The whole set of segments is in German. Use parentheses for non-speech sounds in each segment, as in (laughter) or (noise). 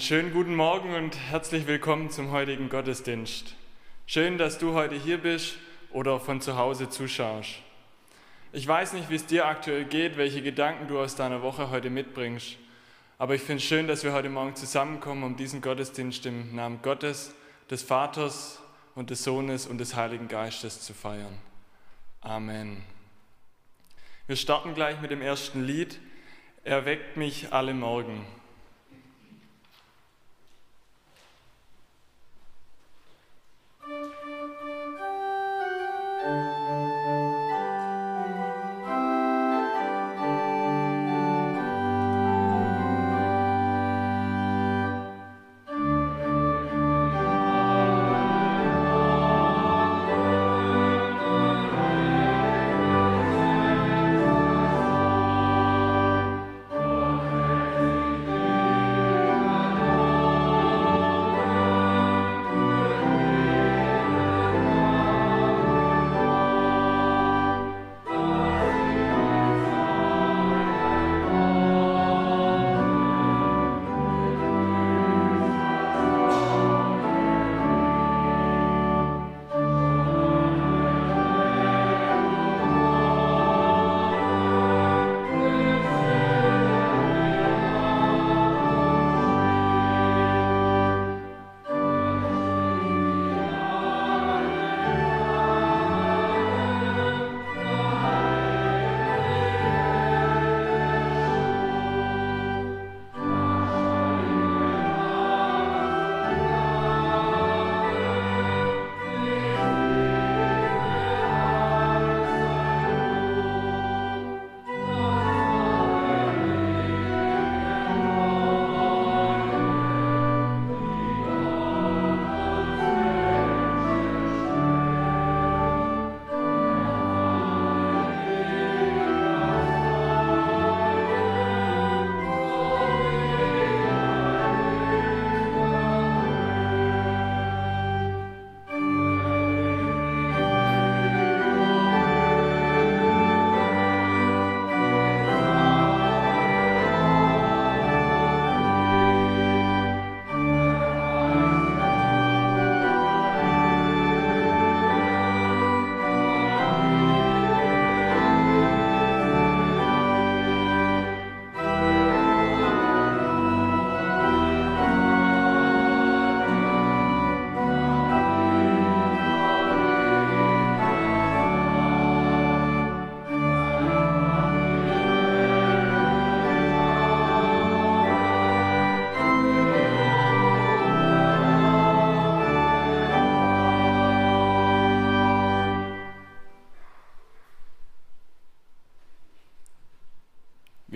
Einen schönen guten Morgen und herzlich willkommen zum heutigen Gottesdienst. Schön, dass du heute hier bist oder von zu Hause zuschaust. Ich weiß nicht, wie es dir aktuell geht, welche Gedanken du aus deiner Woche heute mitbringst, aber ich finde es schön, dass wir heute Morgen zusammenkommen, um diesen Gottesdienst im Namen Gottes, des Vaters und des Sohnes und des Heiligen Geistes zu feiern. Amen. Wir starten gleich mit dem ersten Lied. Er weckt mich alle Morgen.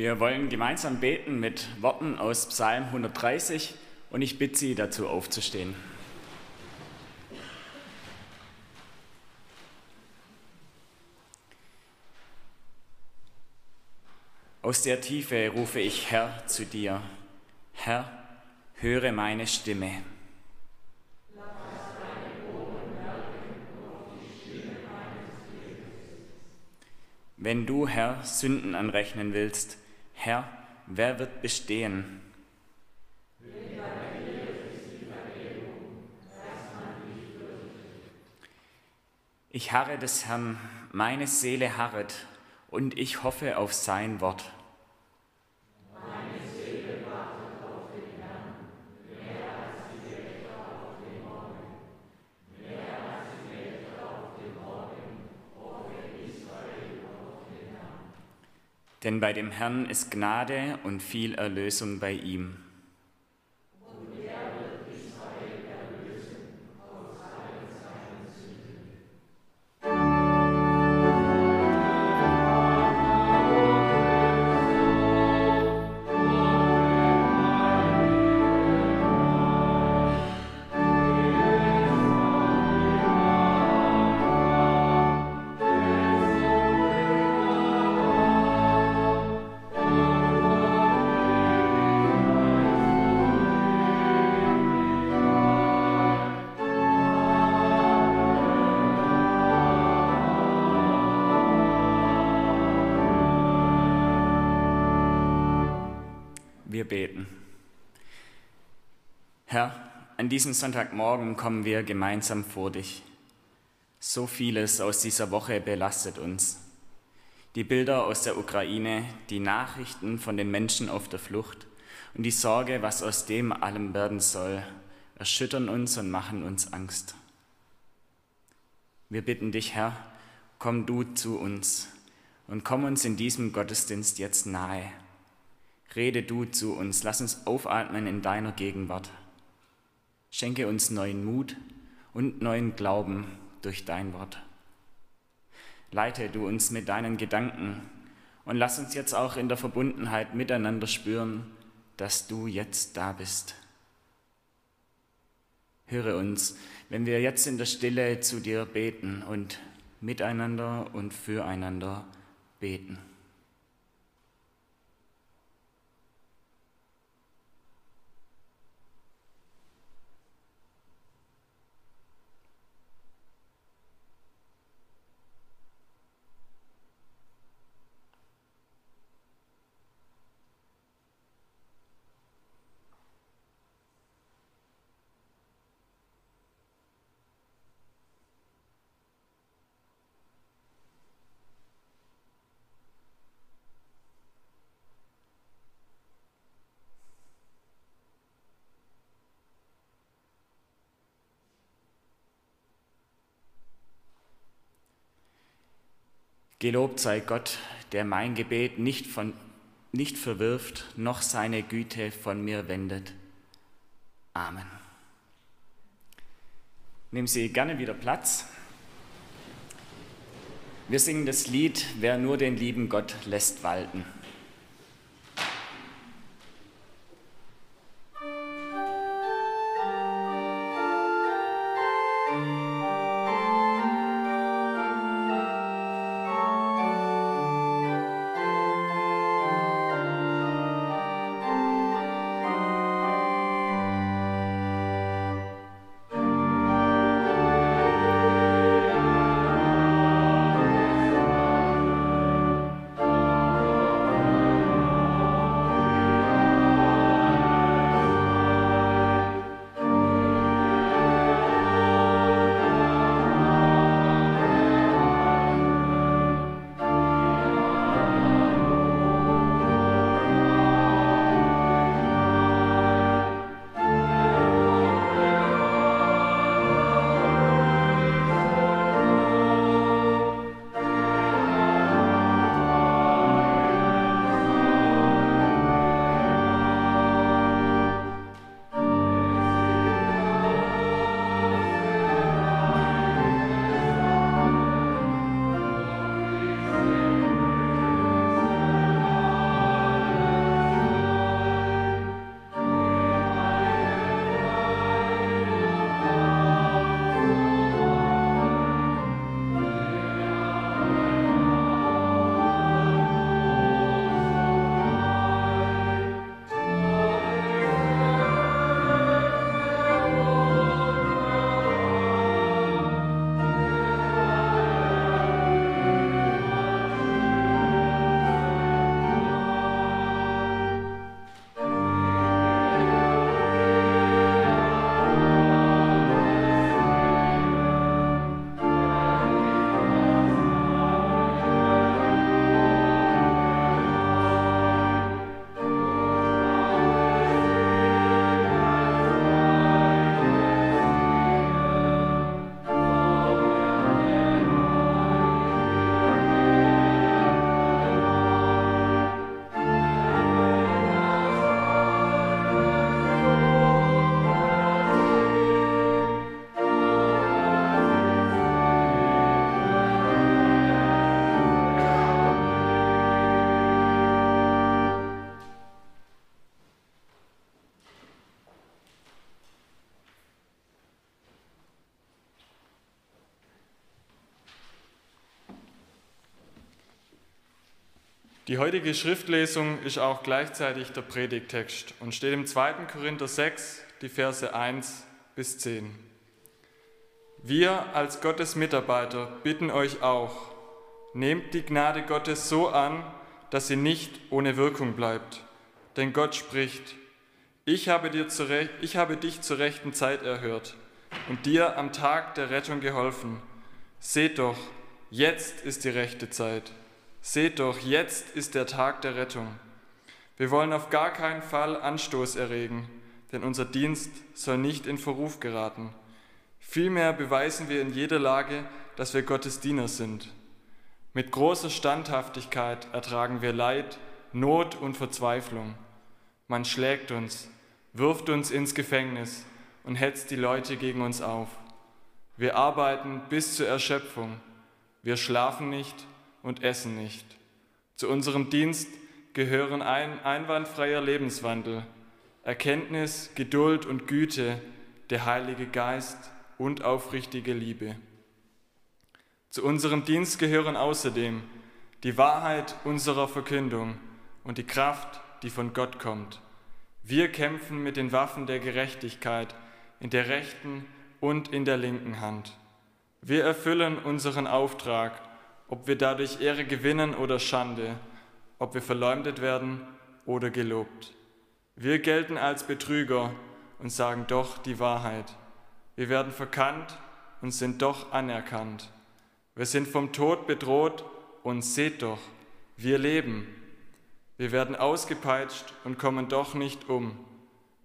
Wir wollen gemeinsam beten mit Worten aus Psalm 130 und ich bitte Sie dazu aufzustehen. Aus der Tiefe rufe ich Herr zu dir. Herr, höre meine Stimme. Wenn du, Herr, Sünden anrechnen willst, Herr, wer wird bestehen? Ich harre des Herrn, meine Seele harret, und ich hoffe auf sein Wort. Denn bei dem Herrn ist Gnade und viel Erlösung bei ihm. Diesem Sonntagmorgen kommen wir gemeinsam vor dich. So vieles aus dieser Woche belastet uns. Die Bilder aus der Ukraine, die Nachrichten von den Menschen auf der Flucht und die Sorge, was aus dem allem werden soll, erschüttern uns und machen uns Angst. Wir bitten dich, Herr, komm du zu uns und komm uns in diesem Gottesdienst jetzt nahe. Rede du zu uns, lass uns aufatmen in deiner Gegenwart. Schenke uns neuen Mut und neuen Glauben durch dein Wort. Leite du uns mit deinen Gedanken und lass uns jetzt auch in der Verbundenheit miteinander spüren, dass du jetzt da bist. Höre uns, wenn wir jetzt in der Stille zu dir beten und miteinander und füreinander beten. Gelobt sei Gott, der mein Gebet nicht, von, nicht verwirft, noch seine Güte von mir wendet. Amen. Nehmen Sie gerne wieder Platz. Wir singen das Lied, wer nur den lieben Gott lässt walten. Die heutige Schriftlesung ist auch gleichzeitig der Predigtext und steht im 2. Korinther 6, die Verse 1 bis 10. Wir als Gottes Mitarbeiter bitten euch auch, nehmt die Gnade Gottes so an, dass sie nicht ohne Wirkung bleibt. Denn Gott spricht, Ich habe, dir zu ich habe dich zur rechten Zeit erhört und dir am Tag der Rettung geholfen. Seht doch, jetzt ist die rechte Zeit. Seht doch, jetzt ist der Tag der Rettung. Wir wollen auf gar keinen Fall Anstoß erregen, denn unser Dienst soll nicht in Verruf geraten. Vielmehr beweisen wir in jeder Lage, dass wir Gottes Diener sind. Mit großer Standhaftigkeit ertragen wir Leid, Not und Verzweiflung. Man schlägt uns, wirft uns ins Gefängnis und hetzt die Leute gegen uns auf. Wir arbeiten bis zur Erschöpfung. Wir schlafen nicht und essen nicht. Zu unserem Dienst gehören ein einwandfreier Lebenswandel, Erkenntnis, Geduld und Güte, der Heilige Geist und aufrichtige Liebe. Zu unserem Dienst gehören außerdem die Wahrheit unserer Verkündung und die Kraft, die von Gott kommt. Wir kämpfen mit den Waffen der Gerechtigkeit in der rechten und in der linken Hand. Wir erfüllen unseren Auftrag, ob wir dadurch Ehre gewinnen oder Schande, ob wir verleumdet werden oder gelobt. Wir gelten als Betrüger und sagen doch die Wahrheit. Wir werden verkannt und sind doch anerkannt. Wir sind vom Tod bedroht und seht doch, wir leben. Wir werden ausgepeitscht und kommen doch nicht um.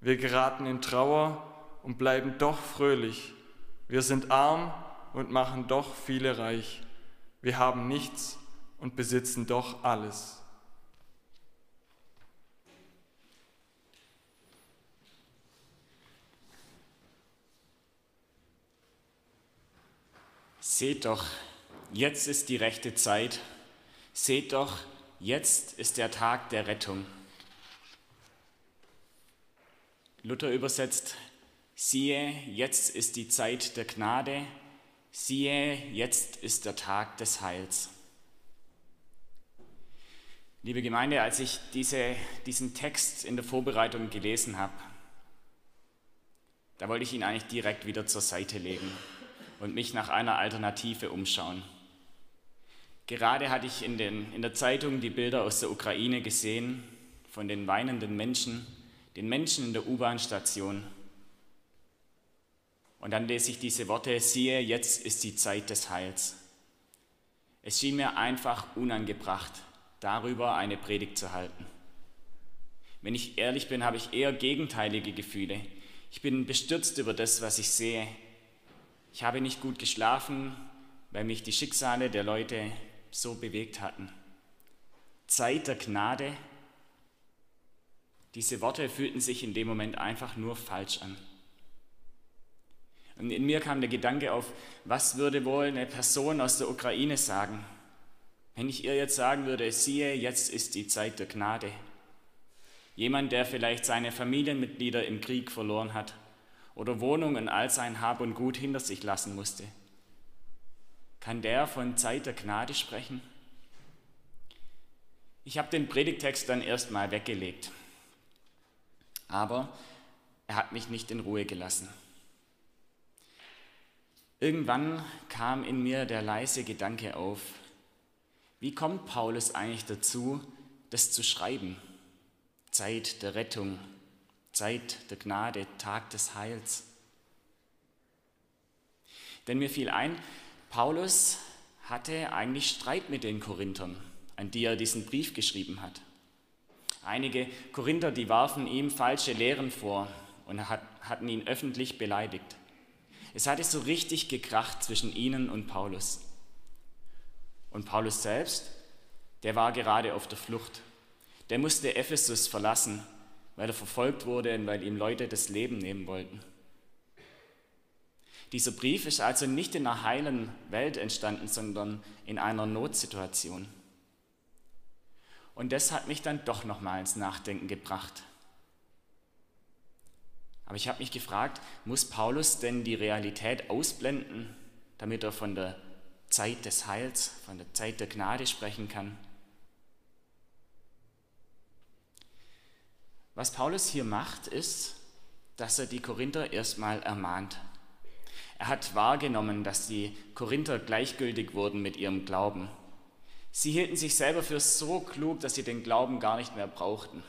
Wir geraten in Trauer und bleiben doch fröhlich. Wir sind arm und machen doch viele reich. Wir haben nichts und besitzen doch alles. Seht doch, jetzt ist die rechte Zeit. Seht doch, jetzt ist der Tag der Rettung. Luther übersetzt, siehe, jetzt ist die Zeit der Gnade, siehe, jetzt ist der Tag des Heils. Liebe Gemeinde, als ich diese, diesen Text in der Vorbereitung gelesen habe, da wollte ich ihn eigentlich direkt wieder zur Seite legen und mich nach einer Alternative umschauen. Gerade hatte ich in, den, in der Zeitung die Bilder aus der Ukraine gesehen von den weinenden Menschen, den Menschen in der U-Bahn-Station. Und dann lese ich diese Worte, siehe, jetzt ist die Zeit des Heils. Es schien mir einfach unangebracht, darüber eine Predigt zu halten. Wenn ich ehrlich bin, habe ich eher gegenteilige Gefühle. Ich bin bestürzt über das, was ich sehe, ich habe nicht gut geschlafen, weil mich die Schicksale der Leute so bewegt hatten. Zeit der Gnade, diese Worte fühlten sich in dem Moment einfach nur falsch an. Und in mir kam der Gedanke auf, was würde wohl eine Person aus der Ukraine sagen, wenn ich ihr jetzt sagen würde, siehe, jetzt ist die Zeit der Gnade. Jemand, der vielleicht seine Familienmitglieder im Krieg verloren hat oder Wohnungen all sein Hab und Gut hinter sich lassen musste. Kann der von Zeit der Gnade sprechen? Ich habe den Predigtext dann erstmal weggelegt, aber er hat mich nicht in Ruhe gelassen. Irgendwann kam in mir der leise Gedanke auf, wie kommt Paulus eigentlich dazu, das zu schreiben? Zeit der Rettung, Zeit der Gnade, Tag des Heils. Denn mir fiel ein, Paulus hatte eigentlich Streit mit den Korinthern, an die er diesen Brief geschrieben hat. Einige Korinther, die warfen ihm falsche Lehren vor und hatten ihn öffentlich beleidigt. Es hatte so richtig gekracht zwischen ihnen und Paulus. Und Paulus selbst, der war gerade auf der Flucht. Der musste Ephesus verlassen weil er verfolgt wurde und weil ihm Leute das Leben nehmen wollten. Dieser Brief ist also nicht in einer heilen Welt entstanden, sondern in einer Notsituation. Und das hat mich dann doch nochmal ins Nachdenken gebracht. Aber ich habe mich gefragt, muss Paulus denn die Realität ausblenden, damit er von der Zeit des Heils, von der Zeit der Gnade sprechen kann? Was Paulus hier macht, ist, dass er die Korinther erstmal ermahnt. Er hat wahrgenommen, dass die Korinther gleichgültig wurden mit ihrem Glauben. Sie hielten sich selber für so klug, dass sie den Glauben gar nicht mehr brauchten.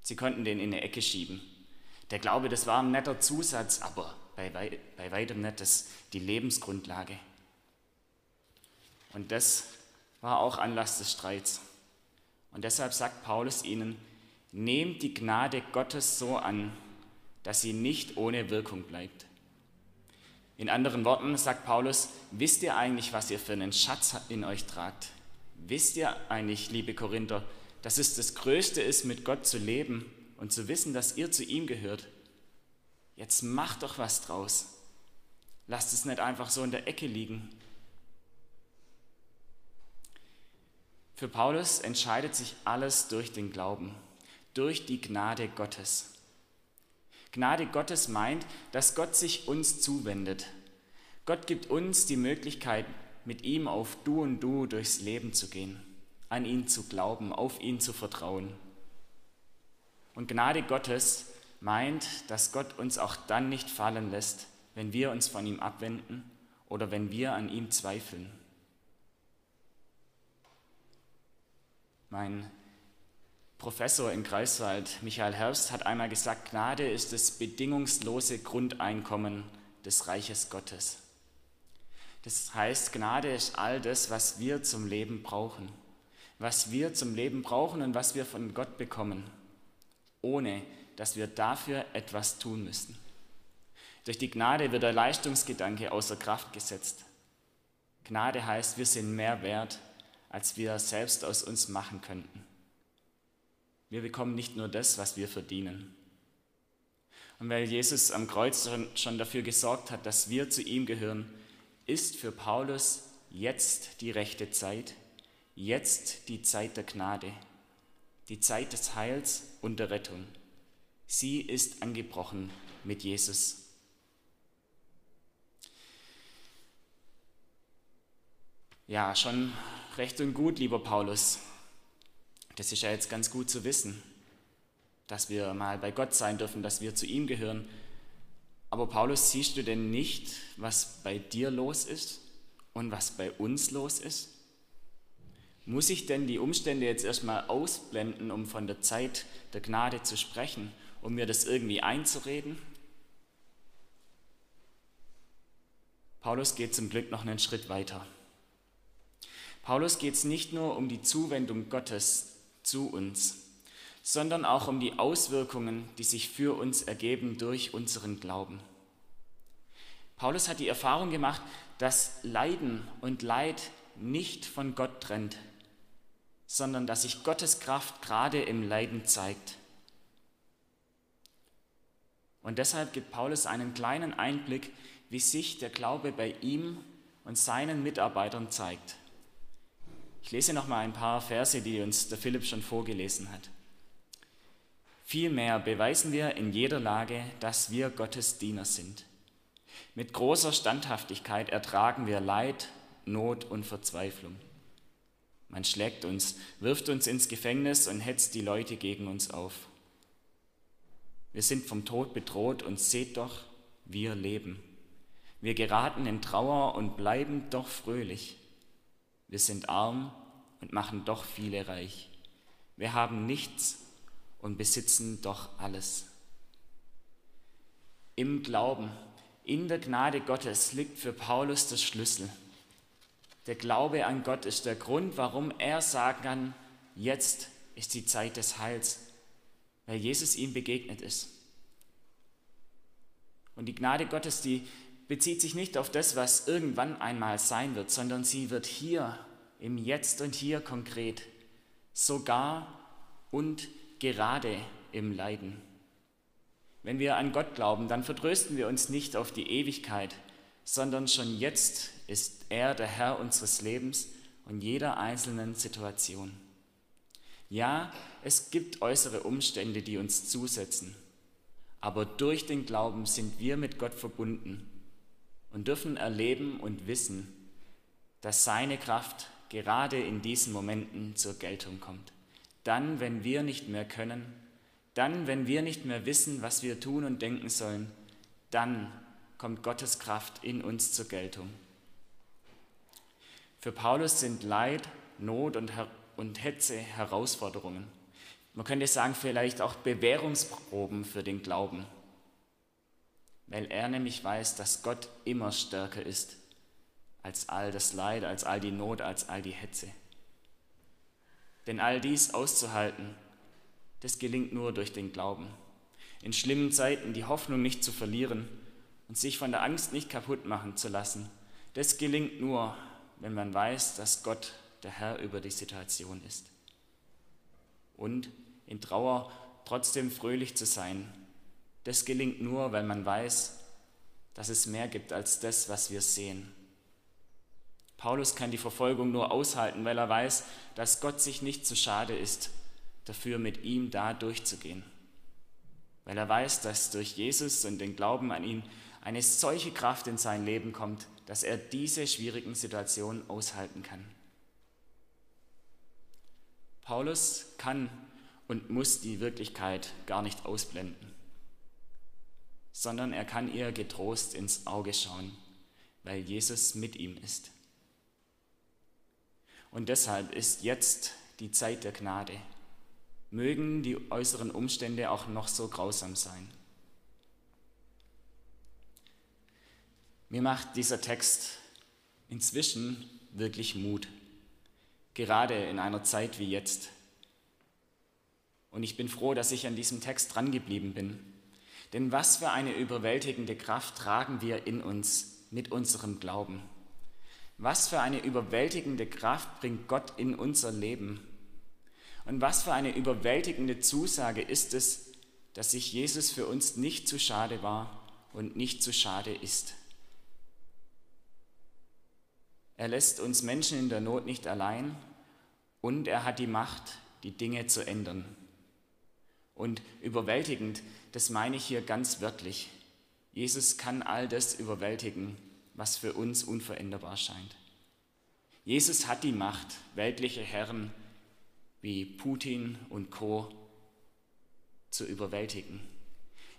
Sie konnten den in eine Ecke schieben. Der Glaube, das war ein netter Zusatz, aber bei, bei weitem nicht das, die Lebensgrundlage. Und das war auch Anlass des Streits. Und deshalb sagt Paulus ihnen, nehmt die Gnade Gottes so an, dass sie nicht ohne Wirkung bleibt. In anderen Worten sagt Paulus, wisst ihr eigentlich, was ihr für einen Schatz in euch tragt? Wisst ihr eigentlich, liebe Korinther, dass es das Größte ist, mit Gott zu leben und zu wissen, dass ihr zu ihm gehört? Jetzt macht doch was draus. Lasst es nicht einfach so in der Ecke liegen. Für Paulus entscheidet sich alles durch den Glauben, durch die Gnade Gottes. Gnade Gottes meint, dass Gott sich uns zuwendet. Gott gibt uns die Möglichkeit, mit ihm auf Du und Du durchs Leben zu gehen, an ihn zu glauben, auf ihn zu vertrauen. Und Gnade Gottes meint, dass Gott uns auch dann nicht fallen lässt, wenn wir uns von ihm abwenden oder wenn wir an ihm zweifeln. Mein Professor in Greifswald, Michael Herbst, hat einmal gesagt, Gnade ist das bedingungslose Grundeinkommen des Reiches Gottes. Das heißt, Gnade ist all das, was wir zum Leben brauchen. Was wir zum Leben brauchen und was wir von Gott bekommen, ohne dass wir dafür etwas tun müssen. Durch die Gnade wird der Leistungsgedanke außer Kraft gesetzt. Gnade heißt, wir sind mehr wert, als wir selbst aus uns machen könnten. Wir bekommen nicht nur das, was wir verdienen. Und weil Jesus am Kreuz schon dafür gesorgt hat, dass wir zu ihm gehören, ist für Paulus jetzt die rechte Zeit, jetzt die Zeit der Gnade, die Zeit des Heils und der Rettung. Sie ist angebrochen mit Jesus. Ja, schon recht und gut, lieber Paulus. Das ist ja jetzt ganz gut zu wissen, dass wir mal bei Gott sein dürfen, dass wir zu ihm gehören. Aber Paulus, siehst du denn nicht, was bei dir los ist und was bei uns los ist? Muss ich denn die Umstände jetzt erstmal ausblenden, um von der Zeit der Gnade zu sprechen, um mir das irgendwie einzureden? Paulus geht zum Glück noch einen Schritt weiter. Paulus geht es nicht nur um die Zuwendung Gottes zu uns, sondern auch um die Auswirkungen, die sich für uns ergeben durch unseren Glauben. Paulus hat die Erfahrung gemacht, dass Leiden und Leid nicht von Gott trennt, sondern dass sich Gottes Kraft gerade im Leiden zeigt. Und deshalb gibt Paulus einen kleinen Einblick, wie sich der Glaube bei ihm und seinen Mitarbeitern zeigt. Ich lese noch mal ein paar Verse, die uns der Philipp schon vorgelesen hat. Vielmehr beweisen wir in jeder Lage, dass wir Gottes Diener sind. Mit großer Standhaftigkeit ertragen wir Leid, Not und Verzweiflung. Man schlägt uns, wirft uns ins Gefängnis und hetzt die Leute gegen uns auf. Wir sind vom Tod bedroht und seht doch, wir leben. Wir geraten in Trauer und bleiben doch fröhlich. Wir sind arm und machen doch viele reich. Wir haben nichts und besitzen doch alles. Im Glauben, in der Gnade Gottes liegt für Paulus der Schlüssel. Der Glaube an Gott ist der Grund, warum er sagen kann, jetzt ist die Zeit des Heils, weil Jesus ihm begegnet ist. Und die Gnade Gottes, die bezieht sich nicht auf das, was irgendwann einmal sein wird, sondern sie wird hier, im Jetzt und hier konkret, sogar und gerade im Leiden. Wenn wir an Gott glauben, dann vertrösten wir uns nicht auf die Ewigkeit, sondern schon jetzt ist er der Herr unseres Lebens und jeder einzelnen Situation. Ja, es gibt äußere Umstände, die uns zusetzen, aber durch den Glauben sind wir mit Gott verbunden und dürfen erleben und wissen, dass seine Kraft gerade in diesen Momenten zur Geltung kommt. Dann, wenn wir nicht mehr können, dann, wenn wir nicht mehr wissen, was wir tun und denken sollen, dann kommt Gottes Kraft in uns zur Geltung. Für Paulus sind Leid, Not und, Her und Hetze Herausforderungen. Man könnte sagen, vielleicht auch Bewährungsproben für den Glauben, weil er nämlich weiß, dass Gott immer stärker ist als all das Leid, als all die Not, als all die Hetze. Denn all dies auszuhalten, das gelingt nur durch den Glauben. In schlimmen Zeiten die Hoffnung nicht zu verlieren und sich von der Angst nicht kaputt machen zu lassen, das gelingt nur, wenn man weiß, dass Gott der Herr über die Situation ist. Und in Trauer trotzdem fröhlich zu sein, das gelingt nur, weil man weiß, dass es mehr gibt als das, was wir sehen. Paulus kann die Verfolgung nur aushalten, weil er weiß, dass Gott sich nicht zu schade ist, dafür mit ihm da durchzugehen. Weil er weiß, dass durch Jesus und den Glauben an ihn eine solche Kraft in sein Leben kommt, dass er diese schwierigen Situationen aushalten kann. Paulus kann und muss die Wirklichkeit gar nicht ausblenden, sondern er kann ihr getrost ins Auge schauen, weil Jesus mit ihm ist. Und deshalb ist jetzt die Zeit der Gnade. Mögen die äußeren Umstände auch noch so grausam sein. Mir macht dieser Text inzwischen wirklich Mut, gerade in einer Zeit wie jetzt. Und ich bin froh, dass ich an diesem Text drangeblieben bin. Denn was für eine überwältigende Kraft tragen wir in uns mit unserem Glauben. Was für eine überwältigende Kraft bringt Gott in unser Leben. Und was für eine überwältigende Zusage ist es, dass sich Jesus für uns nicht zu schade war und nicht zu schade ist. Er lässt uns Menschen in der Not nicht allein und er hat die Macht, die Dinge zu ändern. Und überwältigend, das meine ich hier ganz wörtlich. Jesus kann all das überwältigen, was für uns unveränderbar scheint. Jesus hat die Macht, weltliche Herren wie Putin und Co zu überwältigen.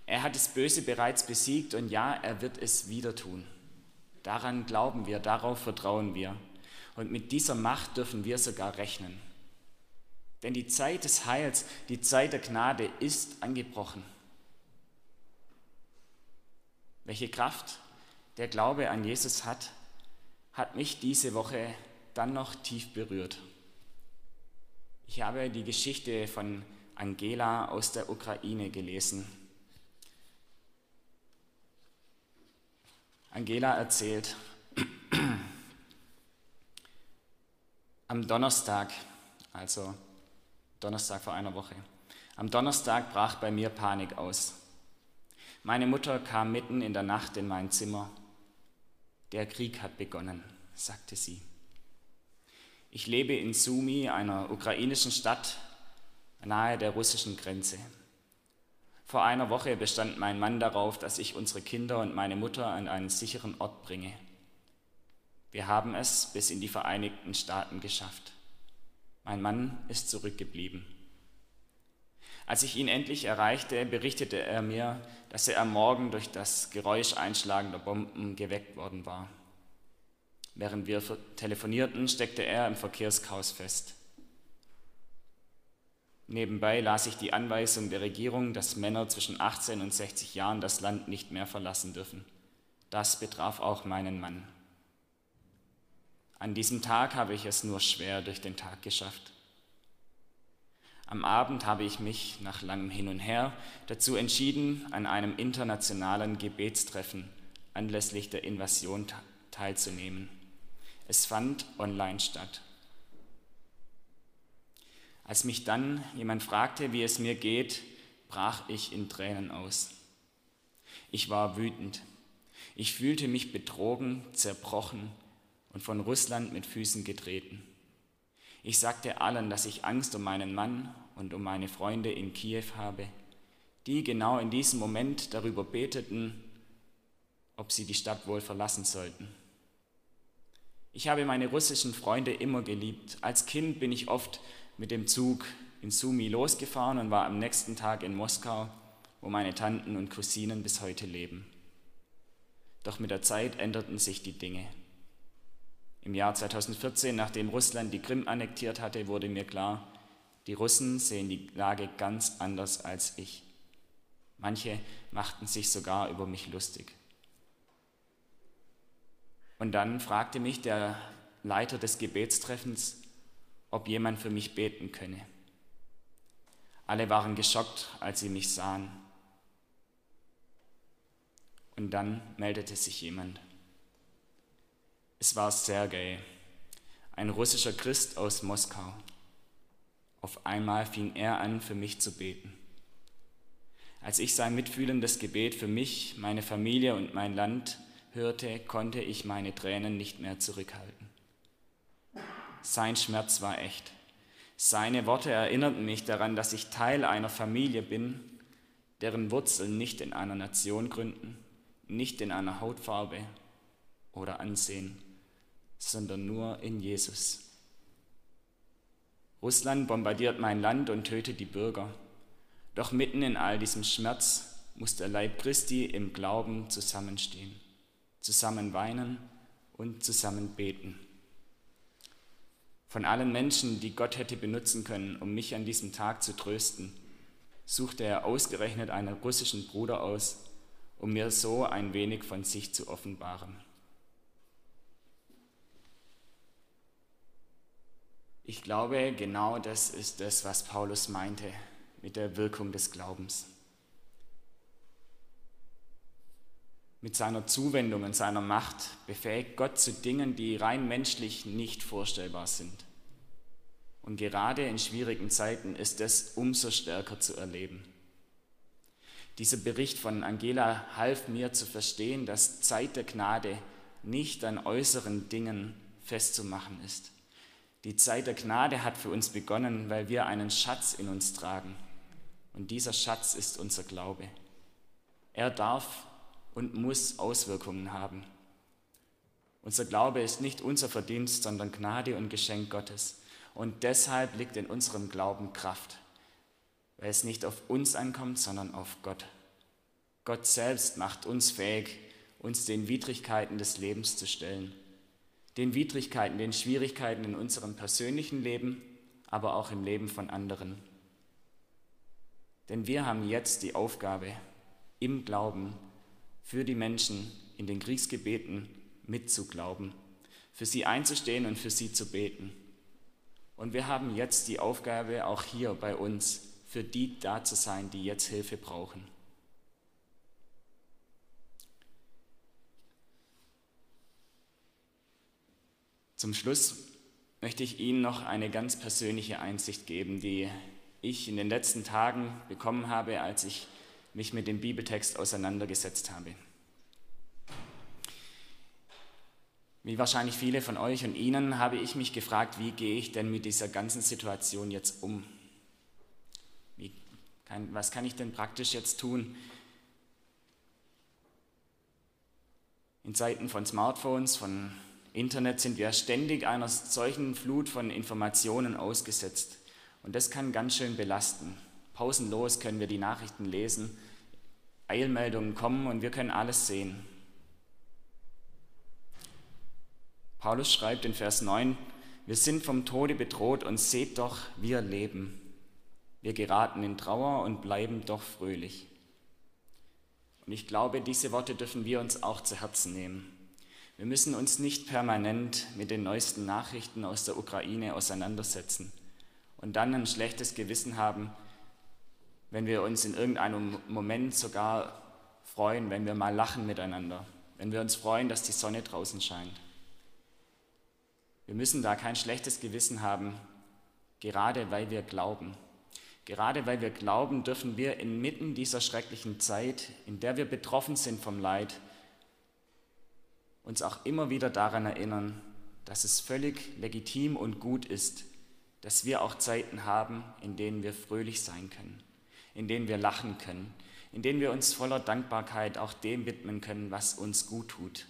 Er hat das Böse bereits besiegt und ja, er wird es wieder tun. Daran glauben wir, darauf vertrauen wir. Und mit dieser Macht dürfen wir sogar rechnen. Denn die Zeit des Heils, die Zeit der Gnade ist angebrochen. Welche Kraft der Glaube an Jesus hat, hat mich diese Woche dann noch tief berührt. Ich habe die Geschichte von Angela aus der Ukraine gelesen. Angela erzählt, (clears throat) am Donnerstag, also Donnerstag vor einer Woche, am Donnerstag brach bei mir Panik aus. Meine Mutter kam mitten in der Nacht in mein Zimmer. Der Krieg hat begonnen, sagte sie. Ich lebe in Sumi, einer ukrainischen Stadt nahe der russischen Grenze. Vor einer Woche bestand mein Mann darauf, dass ich unsere Kinder und meine Mutter an einen sicheren Ort bringe. Wir haben es bis in die Vereinigten Staaten geschafft. Mein Mann ist zurückgeblieben. Als ich ihn endlich erreichte, berichtete er mir, dass er am Morgen durch das Geräusch einschlagender Bomben geweckt worden war. Während wir telefonierten, steckte er im Verkehrschaos fest. Nebenbei las ich die Anweisung der Regierung, dass Männer zwischen 18 und 60 Jahren das Land nicht mehr verlassen dürfen. Das betraf auch meinen Mann. An diesem Tag habe ich es nur schwer durch den Tag geschafft. Am Abend habe ich mich nach langem Hin und Her dazu entschieden, an einem internationalen Gebetstreffen anlässlich der Invasion teilzunehmen. Es fand online statt. Als mich dann jemand fragte, wie es mir geht, brach ich in Tränen aus. Ich war wütend. Ich fühlte mich betrogen, zerbrochen und von Russland mit Füßen getreten. Ich sagte allen, dass ich Angst um meinen Mann und um meine Freunde in Kiew habe, die genau in diesem Moment darüber beteten, ob sie die Stadt wohl verlassen sollten. Ich habe meine russischen Freunde immer geliebt. Als Kind bin ich oft mit dem Zug in Sumi losgefahren und war am nächsten Tag in Moskau, wo meine Tanten und Cousinen bis heute leben. Doch mit der Zeit änderten sich die Dinge. Im Jahr 2014, nachdem Russland die Krim annektiert hatte, wurde mir klar, Die Russen sehen die Lage ganz anders als ich. Manche machten sich sogar über mich lustig. Und dann fragte mich der Leiter des Gebetstreffens, ob jemand für mich beten könne. Alle waren geschockt, als sie mich sahen. Und dann meldete sich jemand. Es war Sergei, ein russischer Christ aus Moskau. Auf einmal fing er an, für mich zu beten. Als ich sein mitfühlendes Gebet für mich, meine Familie und mein Land hörte, konnte ich meine Tränen nicht mehr zurückhalten. Sein Schmerz war echt. Seine Worte erinnerten mich daran, dass ich Teil einer Familie bin, deren Wurzeln nicht in einer Nation gründen, nicht in einer Hautfarbe oder Ansehen, sondern nur in Jesus. Russland bombardiert mein Land und tötet die Bürger. Doch mitten in all diesem Schmerz muss der Leib Christi im Glauben zusammenstehen, zusammen weinen und zusammen beten. Von allen Menschen, die Gott hätte benutzen können, um mich an diesem Tag zu trösten, suchte er ausgerechnet einen russischen Bruder aus, um mir so ein wenig von sich zu offenbaren. Ich glaube, genau das ist das, was Paulus meinte mit der Wirkung des Glaubens. Mit seiner Zuwendung und seiner Macht befähigt Gott zu Dingen, die rein menschlich nicht vorstellbar sind. Und gerade in schwierigen Zeiten ist es umso stärker zu erleben. Dieser Bericht von Angela half mir zu verstehen, dass Zeit der Gnade nicht an äußeren Dingen festzumachen ist. Die Zeit der Gnade hat für uns begonnen, weil wir einen Schatz in uns tragen. Und dieser Schatz ist unser Glaube. Er darf und muss Auswirkungen haben. Unser Glaube ist nicht unser Verdienst, sondern Gnade und Geschenk Gottes. Und deshalb liegt in unserem Glauben Kraft, weil es nicht auf uns ankommt, sondern auf Gott. Gott selbst macht uns fähig, uns den Widrigkeiten des Lebens zu stellen. Den Widrigkeiten, den Schwierigkeiten in unserem persönlichen Leben, aber auch im Leben von anderen. Denn wir haben jetzt die Aufgabe, im Glauben für die Menschen in den Kriegsgebeten mitzuglauben, für sie einzustehen und für sie zu beten. Und wir haben jetzt die Aufgabe, auch hier bei uns, für die da zu sein, die jetzt Hilfe brauchen. Zum Schluss möchte ich Ihnen noch eine ganz persönliche Einsicht geben, die ich in den letzten Tagen bekommen habe, als ich mich mit dem Bibeltext auseinandergesetzt habe. Wie wahrscheinlich viele von euch und Ihnen habe ich mich gefragt, wie gehe ich denn mit dieser ganzen Situation jetzt um? Kann, was kann ich denn praktisch jetzt tun? In Zeiten von Smartphones, von Internet sind wir ständig einer solchen Flut von Informationen ausgesetzt. Und das kann ganz schön belasten. Pausenlos können wir die Nachrichten lesen, Eilmeldungen kommen und wir können alles sehen. Paulus schreibt in Vers 9, wir sind vom Tode bedroht und seht doch, wir leben. Wir geraten in Trauer und bleiben doch fröhlich. Und ich glaube, diese Worte dürfen wir uns auch zu Herzen nehmen. Wir müssen uns nicht permanent mit den neuesten Nachrichten aus der Ukraine auseinandersetzen und dann ein schlechtes Gewissen haben, wenn wir uns in irgendeinem Moment sogar freuen, wenn wir mal lachen miteinander, wenn wir uns freuen, dass die Sonne draußen scheint. Wir müssen da kein schlechtes Gewissen haben, gerade weil wir glauben. Gerade weil wir glauben, dürfen wir inmitten dieser schrecklichen Zeit, in der wir betroffen sind vom Leid, uns auch immer wieder daran erinnern, dass es völlig legitim und gut ist, dass wir auch Zeiten haben, in denen wir fröhlich sein können in denen wir lachen können, in denen wir uns voller Dankbarkeit auch dem widmen können, was uns gut tut.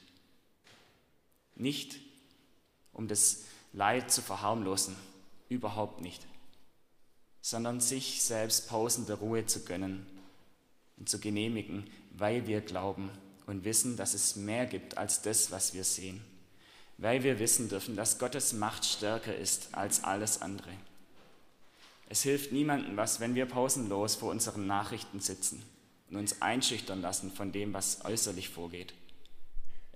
Nicht, um das Leid zu verharmlosen, überhaupt nicht, sondern sich selbst Pausen der Ruhe zu gönnen und zu genehmigen, weil wir glauben und wissen, dass es mehr gibt als das, was wir sehen, weil wir wissen dürfen, dass Gottes Macht stärker ist als alles andere. Es hilft niemandem was, wenn wir pausenlos vor unseren Nachrichten sitzen und uns einschüchtern lassen von dem, was äußerlich vorgeht.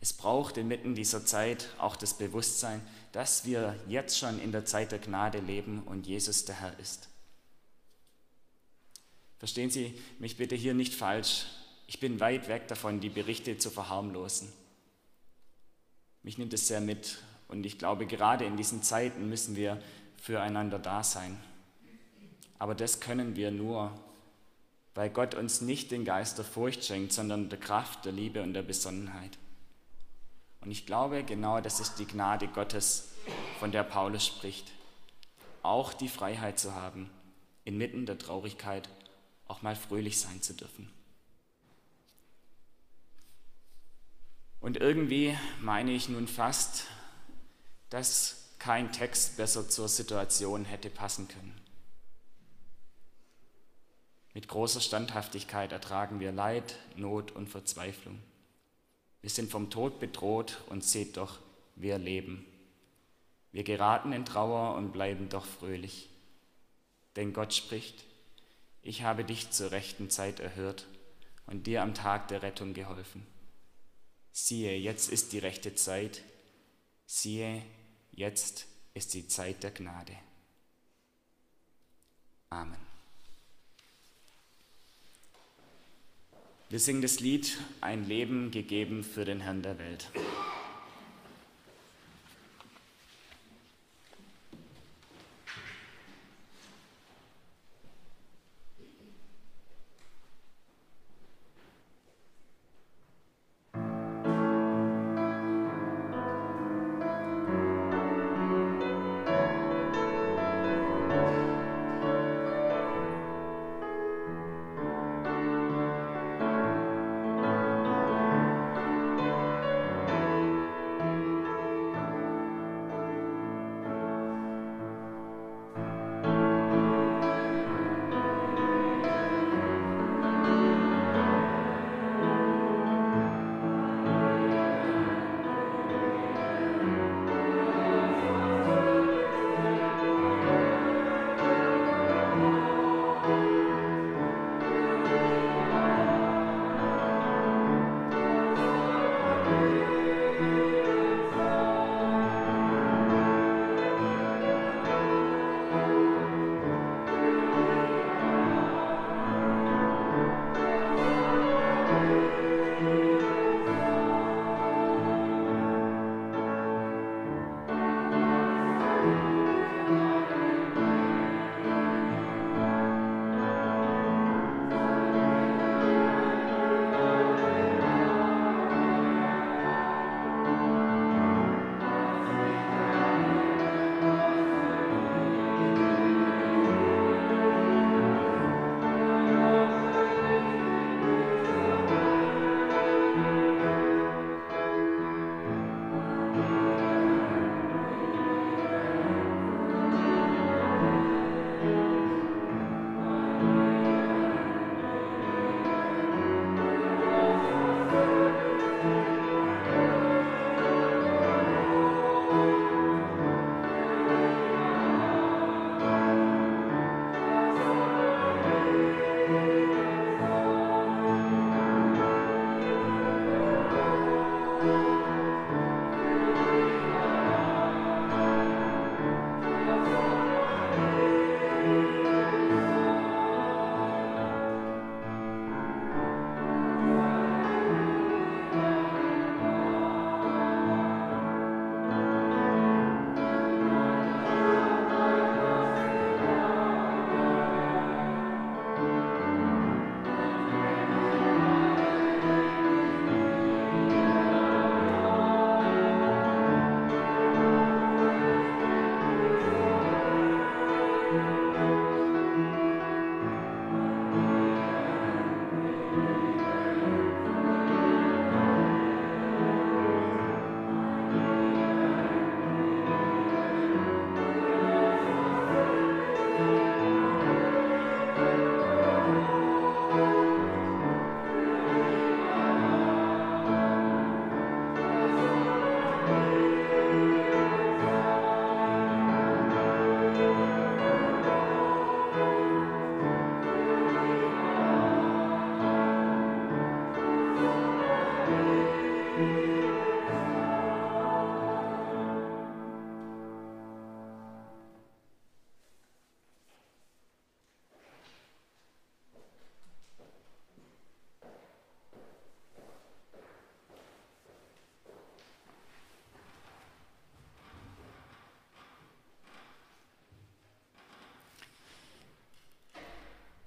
Es braucht inmitten dieser Zeit auch das Bewusstsein, dass wir jetzt schon in der Zeit der Gnade leben und Jesus der Herr ist. Verstehen Sie mich bitte hier nicht falsch. Ich bin weit weg davon, die Berichte zu verharmlosen. Mich nimmt es sehr mit und ich glaube, gerade in diesen Zeiten müssen wir füreinander da sein. Aber das können wir nur, weil Gott uns nicht den Geist der Furcht schenkt, sondern der Kraft, der Liebe und der Besonnenheit. Und ich glaube, genau das ist die Gnade Gottes, von der Paulus spricht. Auch die Freiheit zu haben, inmitten der Traurigkeit auch mal fröhlich sein zu dürfen. Und irgendwie meine ich nun fast, dass kein Text besser zur Situation hätte passen können. Mit großer Standhaftigkeit ertragen wir Leid, Not und Verzweiflung. Wir sind vom Tod bedroht und seht doch, wir leben. Wir geraten in Trauer und bleiben doch fröhlich. Denn Gott spricht, ich habe dich zur rechten Zeit erhört und dir am Tag der Rettung geholfen. Siehe, jetzt ist die rechte Zeit. Siehe, jetzt ist die Zeit der Gnade. Amen. Wir singen das Lied Ein Leben gegeben für den Herrn der Welt.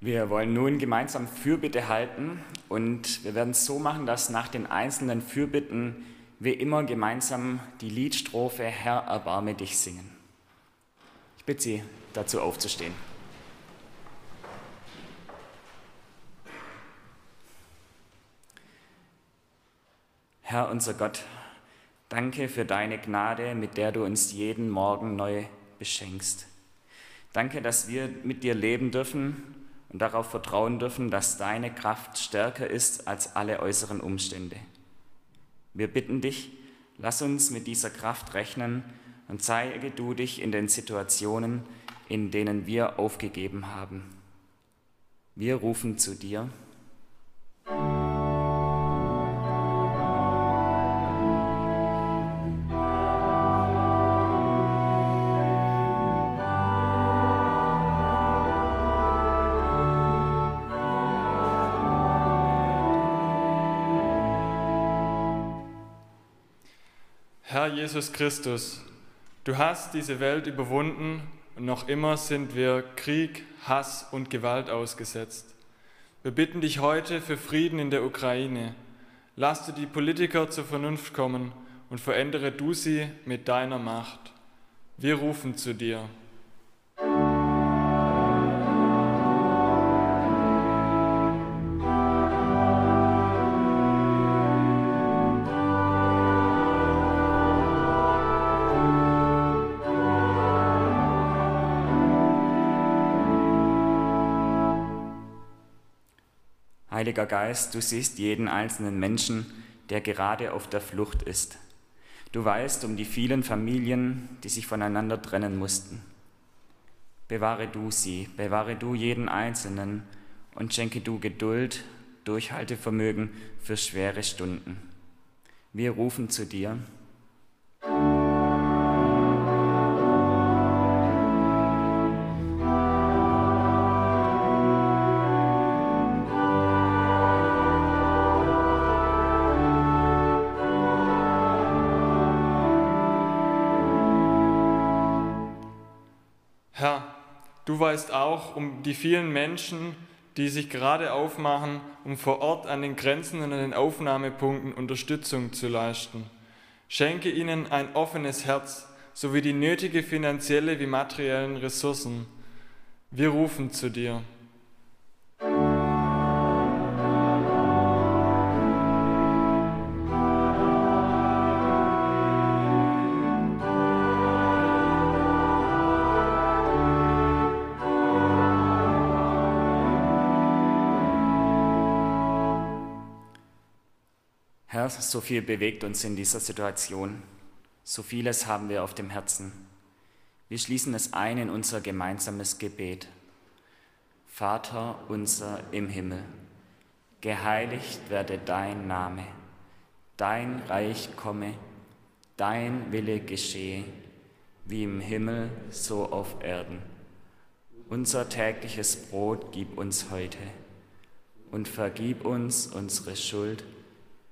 Wir wollen nun gemeinsam Fürbitte halten und wir werden es so machen, dass nach den einzelnen Fürbitten wir immer gemeinsam die Liedstrophe Herr, erbarme dich singen. Ich bitte Sie, dazu aufzustehen. Herr unser Gott, danke für deine Gnade, mit der du uns jeden Morgen neu beschenkst. Danke, dass wir mit dir leben dürfen und darauf vertrauen dürfen, dass deine Kraft stärker ist als alle äußeren Umstände. Wir bitten dich, lass uns mit dieser Kraft rechnen und zeige du dich in den Situationen, in denen wir aufgegeben haben. Wir rufen zu dir. Jesus Christus, du hast diese Welt überwunden und noch immer sind wir Krieg, Hass und Gewalt ausgesetzt. Wir bitten dich heute für Frieden in der Ukraine. Lass du die Politiker zur Vernunft kommen und verändere du sie mit deiner Macht. Wir rufen zu dir. Heiliger Geist, du siehst jeden einzelnen Menschen, der gerade auf der Flucht ist. Du weißt um die vielen Familien, die sich voneinander trennen mussten. Bewahre du sie, bewahre du jeden Einzelnen und schenke du Geduld, Durchhaltevermögen für schwere Stunden. Wir rufen zu dir. Weißt auch um die vielen Menschen, die sich gerade aufmachen, um vor Ort an den Grenzen und an den Aufnahmepunkten Unterstützung zu leisten. Schenke ihnen ein offenes Herz sowie die nötige finanzielle wie materiellen Ressourcen. Wir rufen zu dir. Herr, so viel bewegt uns in dieser Situation. So vieles haben wir auf dem Herzen. Wir schließen es ein in unser gemeinsames Gebet. Vater unser im Himmel, geheiligt werde dein Name, dein Reich komme, dein Wille geschehe, wie im Himmel so auf Erden. Unser tägliches Brot gib uns heute und vergib uns unsere Schuld,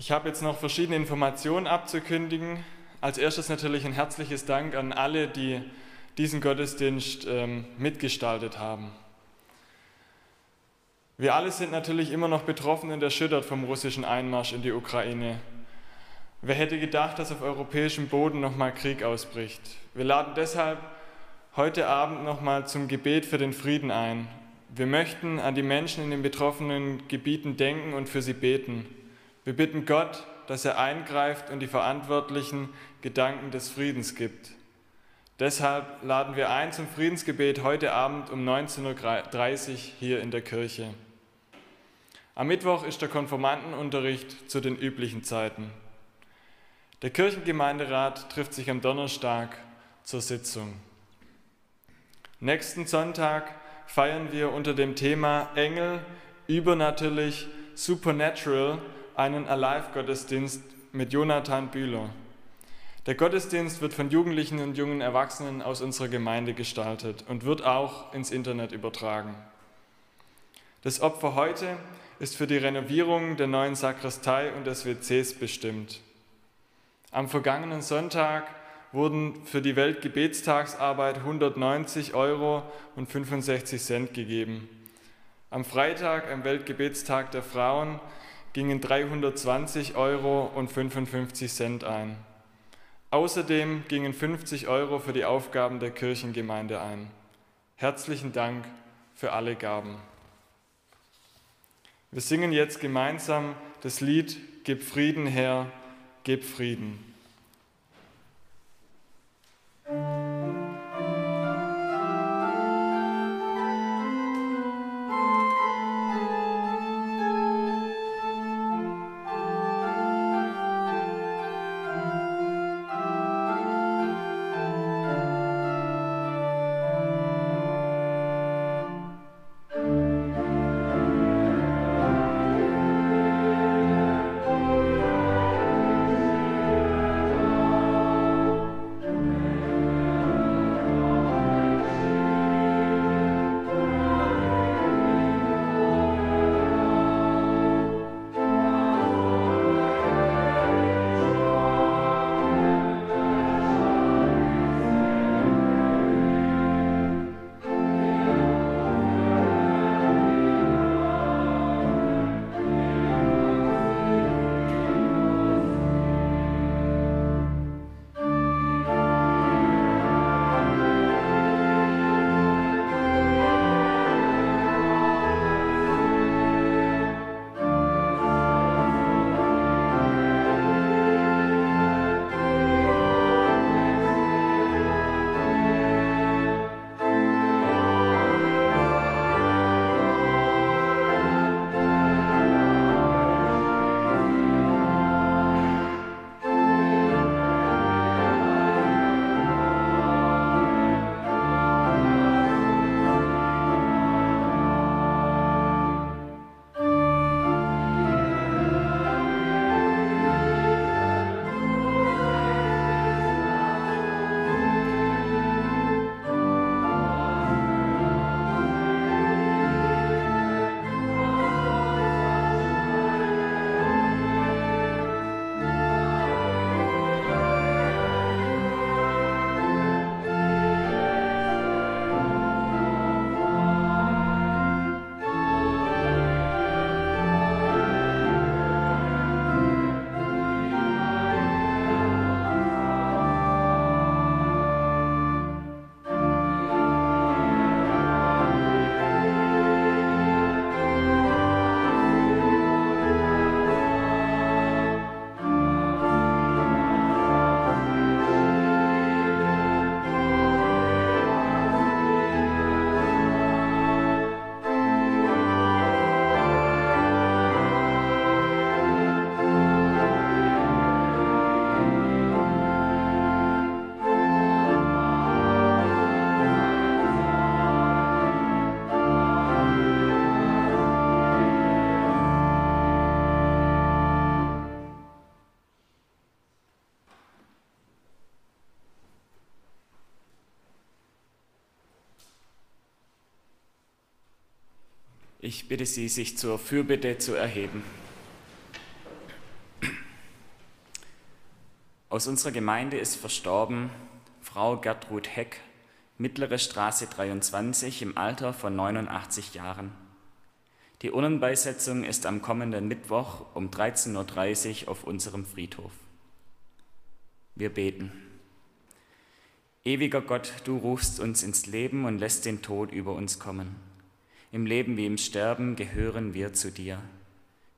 Ich habe jetzt noch verschiedene Informationen abzukündigen. Als erstes natürlich ein herzliches Dank an alle, die diesen Gottesdienst ähm, mitgestaltet haben. Wir alle sind natürlich immer noch betroffen und erschüttert vom russischen Einmarsch in die Ukraine. Wer hätte gedacht, dass auf europäischem Boden nochmal Krieg ausbricht? Wir laden deshalb heute Abend nochmal zum Gebet für den Frieden ein. Wir möchten an die Menschen in den betroffenen Gebieten denken und für sie beten. Wir bitten Gott, dass er eingreift und die Verantwortlichen Gedanken des Friedens gibt. Deshalb laden wir ein zum Friedensgebet heute Abend um 19.30 Uhr hier in der Kirche. Am Mittwoch ist der Konformantenunterricht zu den üblichen Zeiten. Der Kirchengemeinderat trifft sich am Donnerstag zur Sitzung. Nächsten Sonntag feiern wir unter dem Thema Engel, übernatürlich, supernatural einen Alive-Gottesdienst mit Jonathan Bühler. Der Gottesdienst wird von Jugendlichen und jungen Erwachsenen aus unserer Gemeinde gestaltet und wird auch ins Internet übertragen. Das Opfer heute ist für die Renovierung der neuen Sakristei und des WCs bestimmt. Am vergangenen Sonntag wurden für die Weltgebetstagsarbeit 190 Euro und 65 Cent gegeben. Am Freitag, am Weltgebetstag der Frauen, gingen 320 Euro und 55 Cent ein. Außerdem gingen 50 Euro für die Aufgaben der Kirchengemeinde ein. Herzlichen Dank für alle Gaben. Wir singen jetzt gemeinsam das Lied Gib Frieden her, gib Frieden. Ich bitte Sie, sich zur Fürbitte zu erheben. Aus unserer Gemeinde ist verstorben Frau Gertrud Heck, Mittlere Straße 23, im Alter von 89 Jahren. Die Urnenbeisetzung ist am kommenden Mittwoch um 13.30 Uhr auf unserem Friedhof. Wir beten. Ewiger Gott, du rufst uns ins Leben und lässt den Tod über uns kommen. Im Leben wie im Sterben gehören wir zu dir.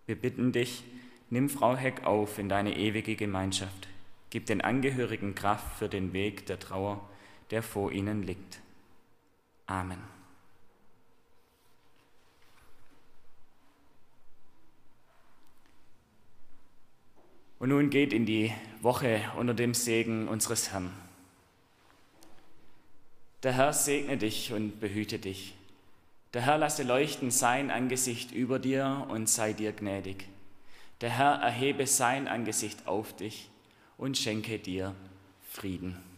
Wir bitten dich, nimm Frau Heck auf in deine ewige Gemeinschaft. Gib den Angehörigen Kraft für den Weg der Trauer, der vor ihnen liegt. Amen. Und nun geht in die Woche unter dem Segen unseres Herrn. Der Herr segne dich und behüte dich. Der Herr lasse leuchten sein Angesicht über dir und sei dir gnädig. Der Herr erhebe sein Angesicht auf dich und schenke dir Frieden.